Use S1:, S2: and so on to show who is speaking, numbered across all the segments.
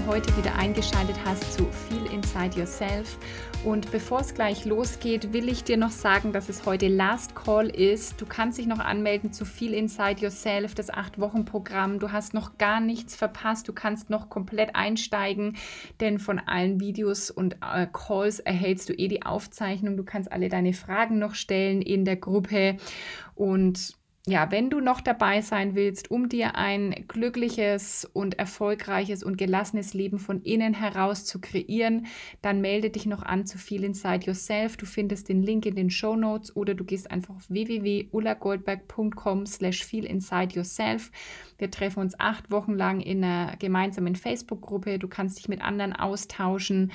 S1: Du heute wieder eingeschaltet hast zu Feel Inside Yourself. Und bevor es gleich losgeht, will ich dir noch sagen, dass es heute Last Call ist. Du kannst dich noch anmelden zu Feel Inside Yourself, das 8-Wochen-Programm. Du hast noch gar nichts verpasst. Du kannst noch komplett einsteigen, denn von allen Videos und äh, Calls erhältst du eh die Aufzeichnung. Du kannst alle deine Fragen noch stellen in der Gruppe. Und ja, wenn du noch dabei sein willst, um dir ein glückliches und erfolgreiches und gelassenes Leben von innen heraus zu kreieren, dann melde dich noch an zu Feel Inside Yourself. Du findest den Link in den Show Notes oder du gehst einfach auf www.ullagoldberg.com slash Feel Inside Yourself. Wir treffen uns acht Wochen lang in einer gemeinsamen Facebook-Gruppe. Du kannst dich mit anderen austauschen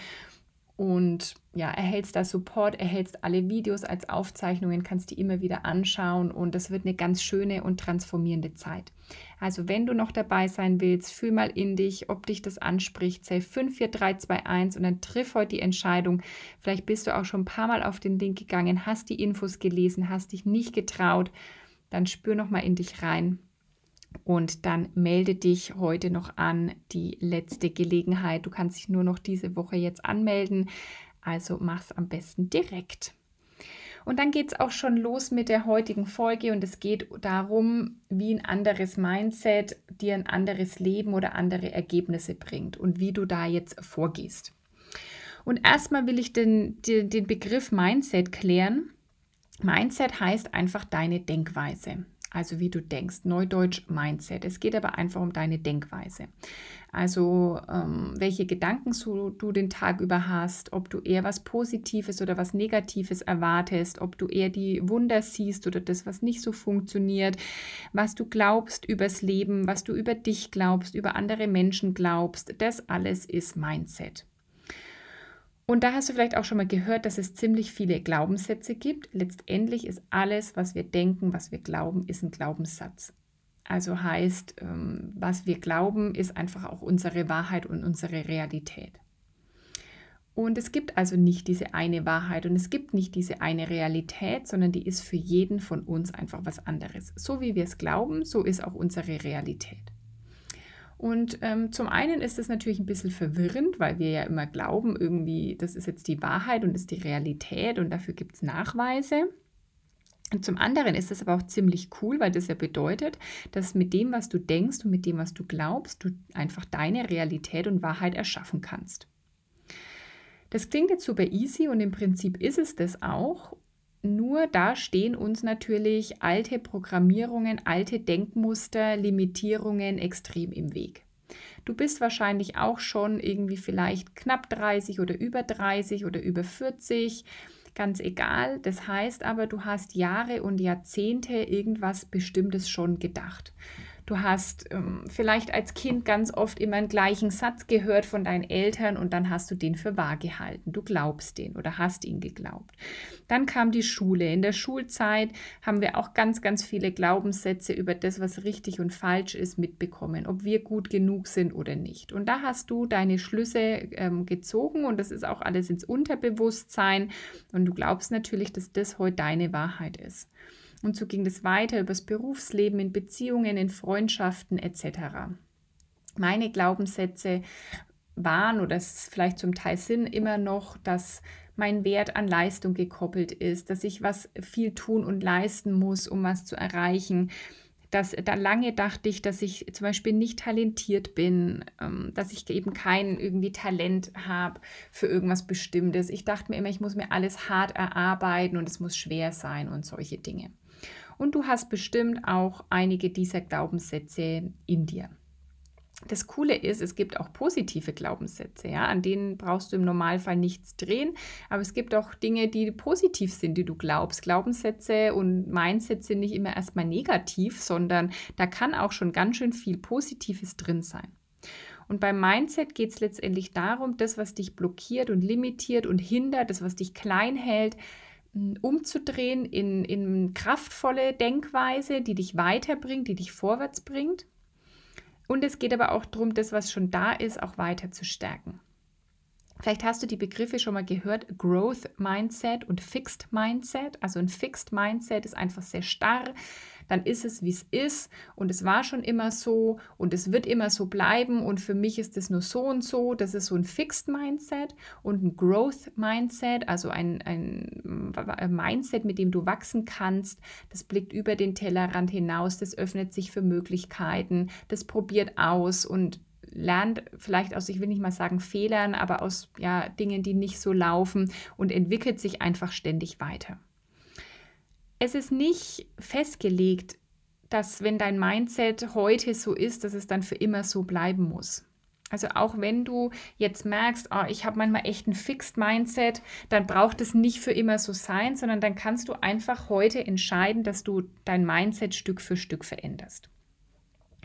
S1: und ja, erhältst da Support, erhältst alle Videos als Aufzeichnungen, kannst die immer wieder anschauen und das wird eine ganz schöne und transformierende Zeit. Also wenn du noch dabei sein willst, fühl mal in dich, ob dich das anspricht, zähl 5, 4, 3, 2, 1 und dann triff heute die Entscheidung. Vielleicht bist du auch schon ein paar Mal auf den Link gegangen, hast die Infos gelesen, hast dich nicht getraut, dann spür noch mal in dich rein und dann melde dich heute noch an, die letzte Gelegenheit. Du kannst dich nur noch diese Woche jetzt anmelden, also mach es am besten direkt. Und dann geht es auch schon los mit der heutigen Folge und es geht darum, wie ein anderes Mindset dir ein anderes Leben oder andere Ergebnisse bringt und wie du da jetzt vorgehst. Und erstmal will ich den, den, den Begriff Mindset klären. Mindset heißt einfach deine Denkweise also wie du denkst. Neudeutsch Mindset. Es geht aber einfach um deine Denkweise. Also ähm, welche Gedanken du, du den Tag über hast, ob du eher was Positives oder was Negatives erwartest, ob du eher die Wunder siehst oder das, was nicht so funktioniert, was du glaubst übers Leben, was du über dich glaubst, über andere Menschen glaubst, das alles ist Mindset. Und da hast du vielleicht auch schon mal gehört, dass es ziemlich viele Glaubenssätze gibt. Letztendlich ist alles, was wir denken, was wir glauben, ist ein Glaubenssatz. Also heißt, ähm, was wir glauben, ist einfach auch unsere Wahrheit und unsere Realität. Und es gibt also nicht diese eine Wahrheit und es gibt nicht diese eine Realität, sondern die ist für jeden von uns einfach was anderes. So wie wir es glauben, so ist auch unsere Realität. Und ähm, zum einen ist es natürlich ein bisschen verwirrend, weil wir ja immer glauben, irgendwie, das ist jetzt die Wahrheit und ist die Realität und dafür gibt es Nachweise. Und zum anderen ist es aber auch ziemlich cool, weil das ja bedeutet, dass mit dem, was du denkst und mit dem, was du glaubst, du einfach deine Realität und Wahrheit erschaffen kannst. Das klingt jetzt super easy und im Prinzip ist es das auch. Nur da stehen uns natürlich alte Programmierungen, alte Denkmuster, Limitierungen extrem im Weg. Du bist wahrscheinlich auch schon irgendwie vielleicht knapp 30 oder über 30 oder über 40, ganz egal. Das heißt aber, du hast Jahre und Jahrzehnte irgendwas Bestimmtes schon gedacht. Du hast ähm, vielleicht als Kind ganz oft immer einen gleichen Satz gehört von deinen Eltern und dann hast du den für wahr gehalten. Du glaubst den oder hast ihn geglaubt. Dann kam die Schule. In der Schulzeit haben wir auch ganz, ganz viele Glaubenssätze über das, was richtig und falsch ist, mitbekommen, ob wir gut genug sind oder nicht. Und da hast du deine Schlüsse ähm, gezogen und das ist auch alles ins Unterbewusstsein und du glaubst natürlich, dass das heute deine Wahrheit ist. Und so ging es weiter übers Berufsleben, in Beziehungen, in Freundschaften etc. Meine Glaubenssätze waren oder es vielleicht zum Teil sind immer noch, dass mein Wert an Leistung gekoppelt ist, dass ich was viel tun und leisten muss, um was zu erreichen. Dass, da lange dachte ich, dass ich zum Beispiel nicht talentiert bin, ähm, dass ich eben kein irgendwie Talent habe für irgendwas Bestimmtes. Ich dachte mir immer, ich muss mir alles hart erarbeiten und es muss schwer sein und solche Dinge. Und du hast bestimmt auch einige dieser Glaubenssätze in dir. Das Coole ist, es gibt auch positive Glaubenssätze, ja, an denen brauchst du im Normalfall nichts drehen, aber es gibt auch Dinge, die positiv sind, die du glaubst. Glaubenssätze und Mindsets sind nicht immer erstmal negativ, sondern da kann auch schon ganz schön viel Positives drin sein. Und beim Mindset geht es letztendlich darum, das, was dich blockiert und limitiert und hindert, das, was dich klein hält, umzudrehen in, in kraftvolle Denkweise, die dich weiterbringt, die dich vorwärts bringt. Und es geht aber auch darum, das, was schon da ist, auch weiter zu stärken. Vielleicht hast du die Begriffe schon mal gehört, Growth Mindset und Fixed Mindset. Also ein Fixed Mindset ist einfach sehr starr, dann ist es, wie es ist und es war schon immer so und es wird immer so bleiben und für mich ist es nur so und so. Das ist so ein Fixed Mindset und ein Growth Mindset, also ein, ein Mindset, mit dem du wachsen kannst. Das blickt über den Tellerrand hinaus, das öffnet sich für Möglichkeiten, das probiert aus und lernt vielleicht aus, ich will nicht mal sagen Fehlern, aber aus ja, Dingen, die nicht so laufen und entwickelt sich einfach ständig weiter. Es ist nicht festgelegt, dass wenn dein Mindset heute so ist, dass es dann für immer so bleiben muss. Also auch wenn du jetzt merkst, oh, ich habe manchmal echt ein Fixed Mindset, dann braucht es nicht für immer so sein, sondern dann kannst du einfach heute entscheiden, dass du dein Mindset Stück für Stück veränderst.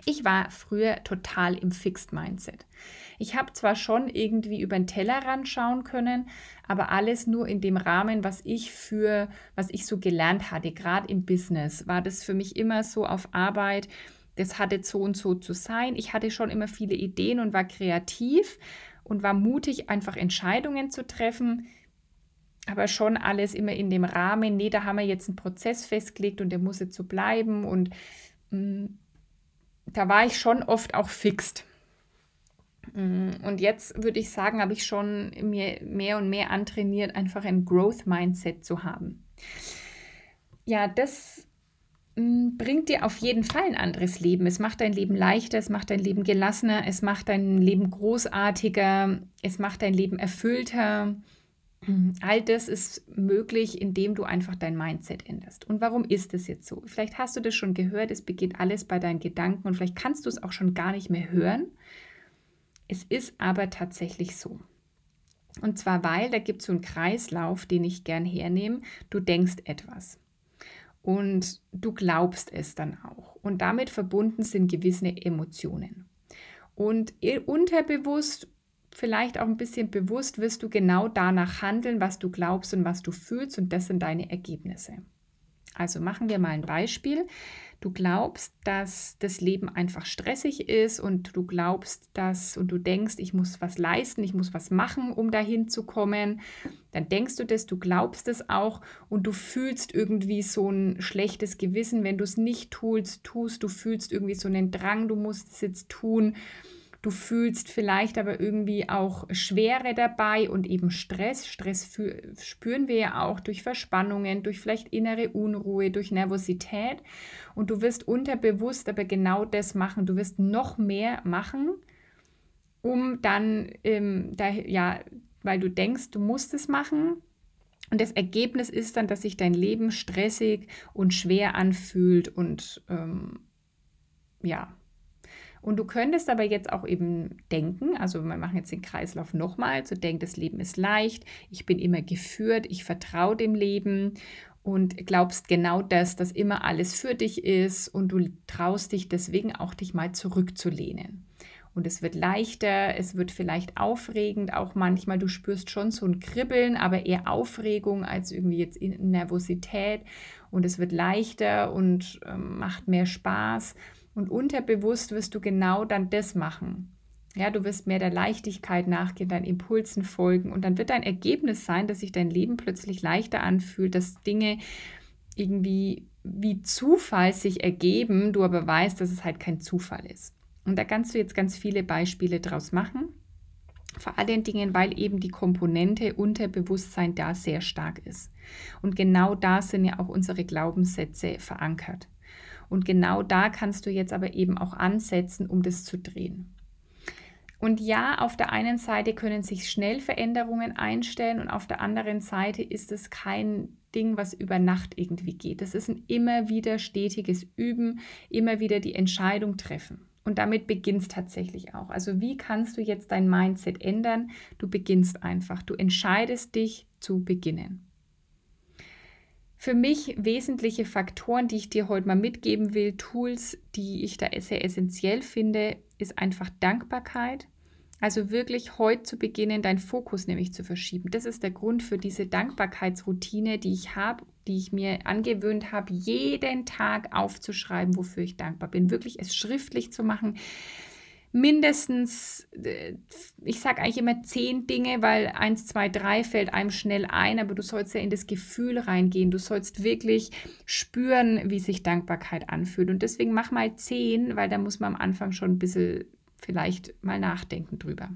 S1: Ich war früher total im Fixed Mindset. Ich habe zwar schon irgendwie über den Tellerrand schauen können, aber alles nur in dem Rahmen, was ich für, was ich so gelernt hatte, gerade im Business, war das für mich immer so auf Arbeit. Das hatte so und so zu sein. Ich hatte schon immer viele Ideen und war kreativ und war mutig, einfach Entscheidungen zu treffen aber schon alles immer in dem Rahmen, nee, da haben wir jetzt einen Prozess festgelegt und der muss jetzt so bleiben und mh, mm, da war ich schon oft auch fixt. Mm, und jetzt würde ich sagen, habe ich schon mir mehr und mehr antrainiert, einfach ein Growth-Mindset zu haben. Ja, das mm, bringt dir auf jeden Fall ein anderes Leben. Es macht dein Leben leichter, es macht dein Leben gelassener, es macht dein Leben großartiger, es macht dein Leben erfüllter. All das ist möglich, indem du einfach dein Mindset änderst. Und warum ist es jetzt so? Vielleicht hast du das schon gehört, es beginnt alles bei deinen Gedanken und vielleicht kannst du es auch schon gar nicht mehr hören. Es ist aber tatsächlich so. Und zwar, weil da gibt es so einen Kreislauf, den ich gern hernehme. Du denkst etwas und du glaubst es dann auch. Und damit verbunden sind gewisse Emotionen. Und unterbewusst vielleicht auch ein bisschen bewusst wirst du genau danach handeln, was du glaubst und was du fühlst und das sind deine Ergebnisse. Also machen wir mal ein Beispiel. Du glaubst, dass das Leben einfach stressig ist und du glaubst, dass und du denkst, ich muss was leisten, ich muss was machen, um dahin zu kommen. Dann denkst du das, du glaubst es auch und du fühlst irgendwie so ein schlechtes Gewissen, wenn du es nicht tust, tust, du fühlst irgendwie so einen Drang, du musst es jetzt tun Du fühlst vielleicht aber irgendwie auch Schwere dabei und eben Stress. Stress spüren wir ja auch durch Verspannungen, durch vielleicht innere Unruhe, durch Nervosität. Und du wirst unterbewusst aber genau das machen. Du wirst noch mehr machen, um dann, ähm, da, ja, weil du denkst, du musst es machen, und das Ergebnis ist dann, dass sich dein Leben stressig und schwer anfühlt und ähm, ja, und du könntest aber jetzt auch eben denken, also wir machen jetzt den Kreislauf nochmal, so denk, das Leben ist leicht, ich bin immer geführt, ich vertraue dem Leben und glaubst genau das, dass immer alles für dich ist und du traust dich deswegen auch, dich mal zurückzulehnen. Und es wird leichter, es wird vielleicht aufregend, auch manchmal, du spürst schon so ein Kribbeln, aber eher Aufregung als irgendwie jetzt Nervosität. Und es wird leichter und äh, macht mehr Spaß. Und unterbewusst wirst du genau dann das machen. Ja, du wirst mehr der Leichtigkeit nachgehen, deinen Impulsen folgen und dann wird dein Ergebnis sein, dass sich dein Leben plötzlich leichter anfühlt, dass Dinge irgendwie wie Zufall sich ergeben, du aber weißt, dass es halt kein Zufall ist. Und da kannst du jetzt ganz viele Beispiele draus machen. Vor allen Dingen, weil eben die Komponente Unterbewusstsein da sehr stark ist. Und genau da sind ja auch unsere Glaubenssätze verankert. Und genau da kannst du jetzt aber eben auch ansetzen, um das zu drehen. Und ja, auf der einen Seite können sich schnell Veränderungen einstellen und auf der anderen Seite ist es kein Ding, was über Nacht irgendwie geht. Das ist ein immer wieder stetiges Üben, immer wieder die Entscheidung treffen. Und damit beginnt es tatsächlich auch. Also wie kannst du jetzt dein Mindset ändern? Du beginnst einfach. Du entscheidest dich zu beginnen. Für mich wesentliche Faktoren, die ich dir heute mal mitgeben will, Tools, die ich da sehr essentiell finde, ist einfach Dankbarkeit. Also wirklich heute zu beginnen, deinen Fokus nämlich zu verschieben. Das ist der Grund für diese Dankbarkeitsroutine, die ich habe, die ich mir angewöhnt habe, jeden Tag aufzuschreiben, wofür ich dankbar bin. Wirklich es schriftlich zu machen mindestens, äh, ich sage eigentlich immer zehn Dinge, weil eins, zwei, drei fällt einem schnell ein, aber du sollst ja in das Gefühl reingehen. Du sollst wirklich spüren, wie sich Dankbarkeit anfühlt. Und deswegen mach mal zehn, weil da muss man am Anfang schon ein bisschen vielleicht mal nachdenken drüber.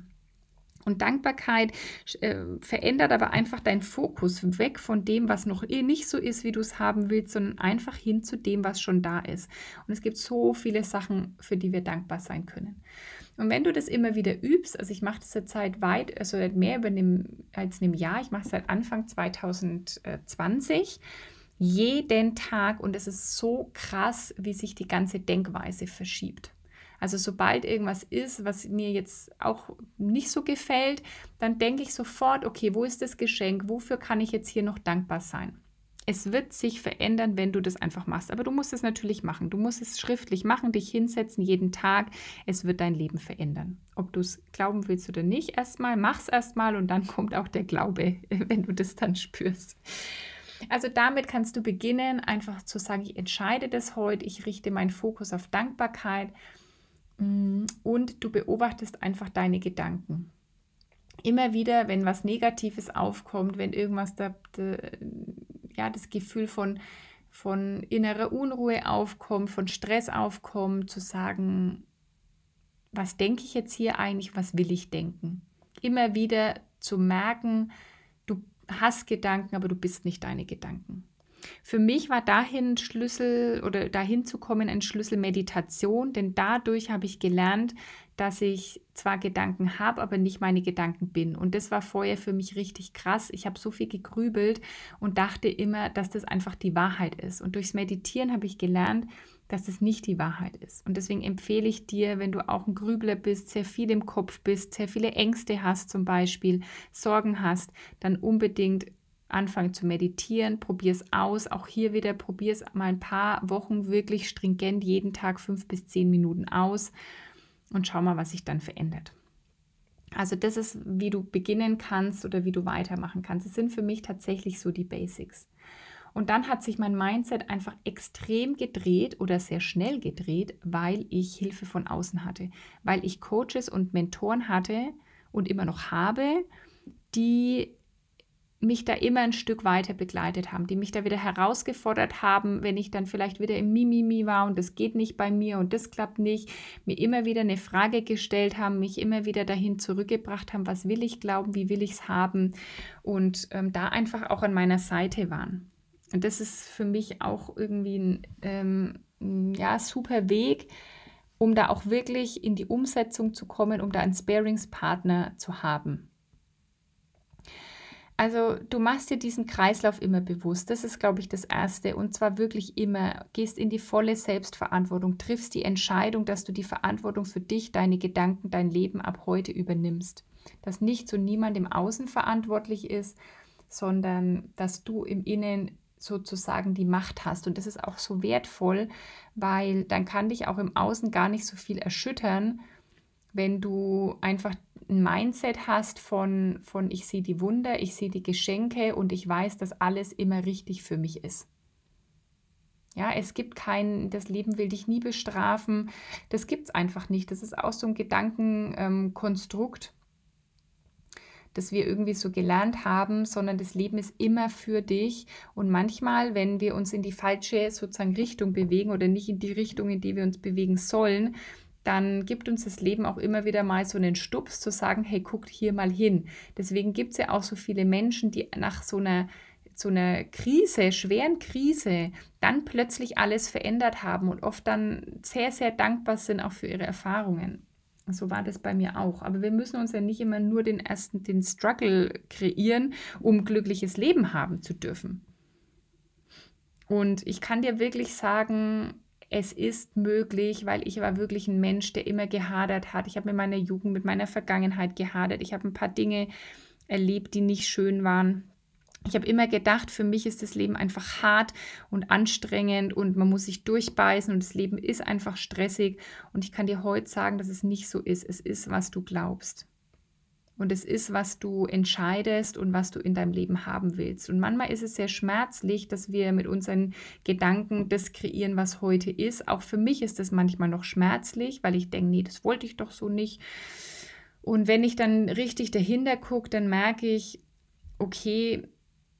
S1: Und Dankbarkeit äh, verändert aber einfach deinen Fokus weg von dem, was noch eh nicht so ist, wie du es haben willst, sondern einfach hin zu dem, was schon da ist. Und es gibt so viele Sachen, für die wir dankbar sein können. Und wenn du das immer wieder übst, also ich mache das seit Zeit weit, also mehr über einem, als einem Jahr, ich mache es seit Anfang 2020, jeden Tag und es ist so krass, wie sich die ganze Denkweise verschiebt. Also sobald irgendwas ist, was mir jetzt auch nicht so gefällt, dann denke ich sofort, okay, wo ist das Geschenk? Wofür kann ich jetzt hier noch dankbar sein? Es wird sich verändern, wenn du das einfach machst. Aber du musst es natürlich machen. Du musst es schriftlich machen, dich hinsetzen jeden Tag. Es wird dein Leben verändern. Ob du es glauben willst oder nicht, erstmal, mach es erstmal und dann kommt auch der Glaube, wenn du das dann spürst. Also damit kannst du beginnen, einfach zu sagen, ich entscheide das heute, ich richte meinen Fokus auf Dankbarkeit und du beobachtest einfach deine Gedanken. Immer wieder, wenn was Negatives aufkommt, wenn irgendwas da, da ja, das Gefühl von, von innerer Unruhe aufkommt, von Stress aufkommt, zu sagen, was denke ich jetzt hier eigentlich, was will ich denken? Immer wieder zu merken, du hast Gedanken, aber du bist nicht deine Gedanken. Für mich war dahin Schlüssel oder dahin zu kommen ein Schlüssel Meditation, denn dadurch habe ich gelernt, dass ich zwar Gedanken habe, aber nicht meine Gedanken bin. Und das war vorher für mich richtig krass. Ich habe so viel gegrübelt und dachte immer, dass das einfach die Wahrheit ist. Und durchs Meditieren habe ich gelernt, dass das nicht die Wahrheit ist. Und deswegen empfehle ich dir, wenn du auch ein Grübler bist, sehr viel im Kopf bist, sehr viele Ängste hast zum Beispiel, Sorgen hast, dann unbedingt anfangen zu meditieren, probier es aus. Auch hier wieder, probier es mal ein paar Wochen wirklich stringent jeden Tag fünf bis zehn Minuten aus und schau mal, was sich dann verändert. Also das ist, wie du beginnen kannst oder wie du weitermachen kannst. Es sind für mich tatsächlich so die Basics. Und dann hat sich mein Mindset einfach extrem gedreht oder sehr schnell gedreht, weil ich Hilfe von außen hatte, weil ich Coaches und Mentoren hatte und immer noch habe, die mich da immer ein Stück weiter begleitet haben, die mich da wieder herausgefordert haben, wenn ich dann vielleicht wieder im Mimimi war und das geht nicht bei mir und das klappt nicht, mir immer wieder eine Frage gestellt haben, mich immer wieder dahin zurückgebracht haben, was will ich glauben, wie will ich es haben und ähm, da einfach auch an meiner Seite waren. Und das ist für mich auch irgendwie ein ähm, ja, super Weg, um da auch wirklich in die Umsetzung zu kommen, um da einen Sparingspartner zu haben. Also du machst dir diesen Kreislauf immer bewusst. Das ist, glaube ich, das Erste. Und zwar wirklich immer, gehst in die volle Selbstverantwortung, triffst die Entscheidung, dass du die Verantwortung für dich, deine Gedanken, dein Leben ab heute übernimmst. Dass nicht so niemand im Außen verantwortlich ist, sondern dass du im Innen sozusagen die Macht hast. Und das ist auch so wertvoll, weil dann kann dich auch im Außen gar nicht so viel erschüttern, wenn du einfach ein Mindset hast von, von ich sehe die Wunder, ich sehe die Geschenke und ich weiß, dass alles immer richtig für mich ist. Ja, es gibt kein, das Leben will dich nie bestrafen. Das gibt es einfach nicht. Das ist auch so ein Gedankenkonstrukt, ähm, das wir irgendwie so gelernt haben, sondern das Leben ist immer für dich. Und manchmal, wenn wir uns in die falsche sozusagen Richtung bewegen oder nicht in die Richtung, in die wir uns bewegen sollen, dann gibt uns das Leben auch immer wieder mal so einen Stups zu sagen, hey, guckt hier mal hin. Deswegen gibt es ja auch so viele Menschen, die nach so einer so einer Krise, schweren Krise, dann plötzlich alles verändert haben und oft dann sehr, sehr dankbar sind auch für ihre Erfahrungen. So war das bei mir auch. Aber wir müssen uns ja nicht immer nur den ersten, den Struggle kreieren, um glückliches Leben haben zu dürfen. Und ich kann dir wirklich sagen, es ist möglich, weil ich war wirklich ein Mensch, der immer gehadert hat. Ich habe mit meiner Jugend, mit meiner Vergangenheit gehadert. Ich habe ein paar Dinge erlebt, die nicht schön waren. Ich habe immer gedacht, für mich ist das Leben einfach hart und anstrengend und man muss sich durchbeißen und das Leben ist einfach stressig. Und ich kann dir heute sagen, dass es nicht so ist. Es ist, was du glaubst. Und es ist, was du entscheidest und was du in deinem Leben haben willst. Und manchmal ist es sehr schmerzlich, dass wir mit unseren Gedanken das kreieren, was heute ist. Auch für mich ist das manchmal noch schmerzlich, weil ich denke, nee, das wollte ich doch so nicht. Und wenn ich dann richtig dahinter gucke, dann merke ich, okay,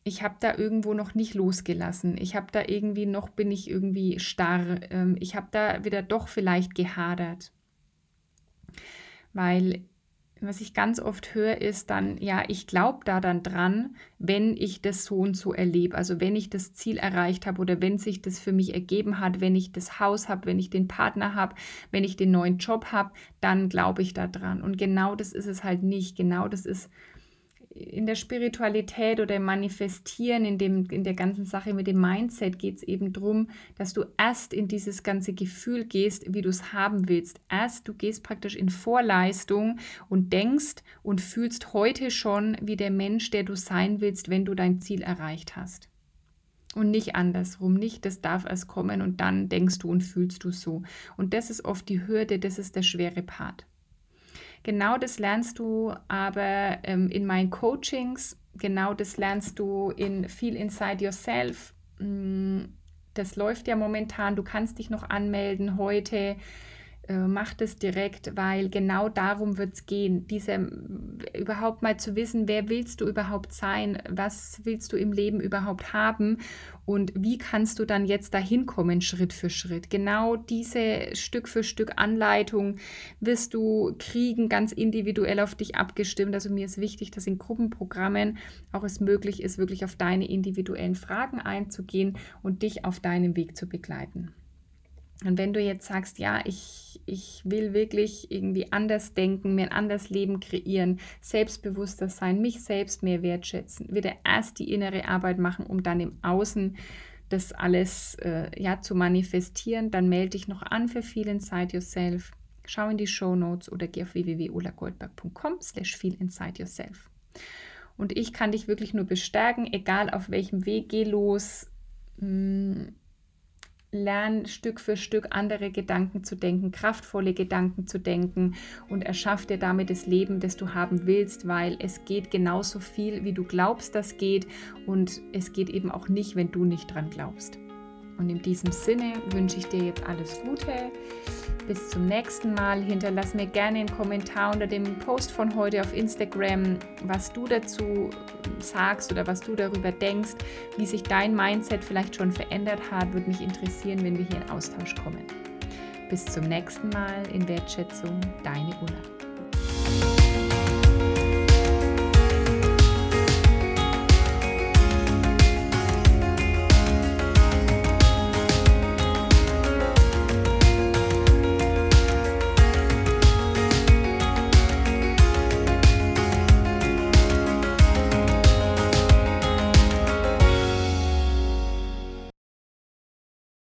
S1: ich habe da irgendwo noch nicht losgelassen. Ich habe da irgendwie noch, bin ich irgendwie starr. Ähm, ich habe da wieder doch vielleicht gehadert. Weil was ich ganz oft höre, ist dann, ja, ich glaube da dann dran, wenn ich das so und so erlebe. Also wenn ich das Ziel erreicht habe oder wenn sich das für mich ergeben hat, wenn ich das Haus habe, wenn ich den Partner habe, wenn ich den neuen Job habe, dann glaube ich da dran. Und genau das ist es halt nicht. Genau das ist in der Spiritualität oder im Manifestieren, in, dem, in der ganzen Sache mit dem Mindset geht es eben darum, dass du erst in dieses ganze Gefühl gehst, wie du es haben willst. Erst du gehst praktisch in Vorleistung und denkst und fühlst heute schon wie der Mensch, der du sein willst, wenn du dein Ziel erreicht hast. Und nicht andersrum, nicht, das darf erst kommen und dann denkst du und fühlst du so. Und das ist oft die Hürde, das ist der schwere Part. Genau das lernst du aber ähm, in meinen Coachings, genau das lernst du in viel Inside Yourself. Mm, das läuft ja momentan, du kannst dich noch anmelden heute äh, mach das direkt, weil genau darum wird es gehen, diese überhaupt mal zu wissen, wer willst du überhaupt sein, was willst du im Leben überhaupt haben und wie kannst du dann jetzt dahin kommen, Schritt für Schritt. Genau diese Stück für Stück Anleitung wirst du kriegen, ganz individuell auf dich abgestimmt. Also mir ist wichtig, dass in Gruppenprogrammen auch es möglich ist, wirklich auf deine individuellen Fragen einzugehen und dich auf deinem Weg zu begleiten. Und wenn du jetzt sagst, ja, ich, ich will wirklich irgendwie anders denken, mir ein anderes Leben kreieren, selbstbewusster sein, mich selbst mehr wertschätzen, wieder erst die innere Arbeit machen, um dann im Außen das alles äh, ja, zu manifestieren, dann melde dich noch an für Feel Inside Yourself. Schau in die Show Notes oder geh auf www.ulagoldberg.com slash Feel Inside Yourself. Und ich kann dich wirklich nur bestärken, egal auf welchem Weg, geh los. Mh, hm, lern Stück für Stück andere Gedanken zu denken, kraftvolle Gedanken zu denken und erschaff dir damit das Leben, das du haben willst, weil es geht genauso viel, wie du glaubst, das geht und es geht eben auch nicht, wenn du nicht dran glaubst. Und in diesem Sinne wünsche ich dir jetzt alles Gute. Bis zum nächsten Mal. Hinterlass mir gerne einen Kommentar unter dem Post von heute auf Instagram, was du dazu sagst oder was du darüber denkst, wie sich dein Mindset vielleicht schon verändert hat. Würde mich interessieren, wenn wir hier in Austausch kommen. Bis zum nächsten Mal in Wertschätzung, deine Ulla.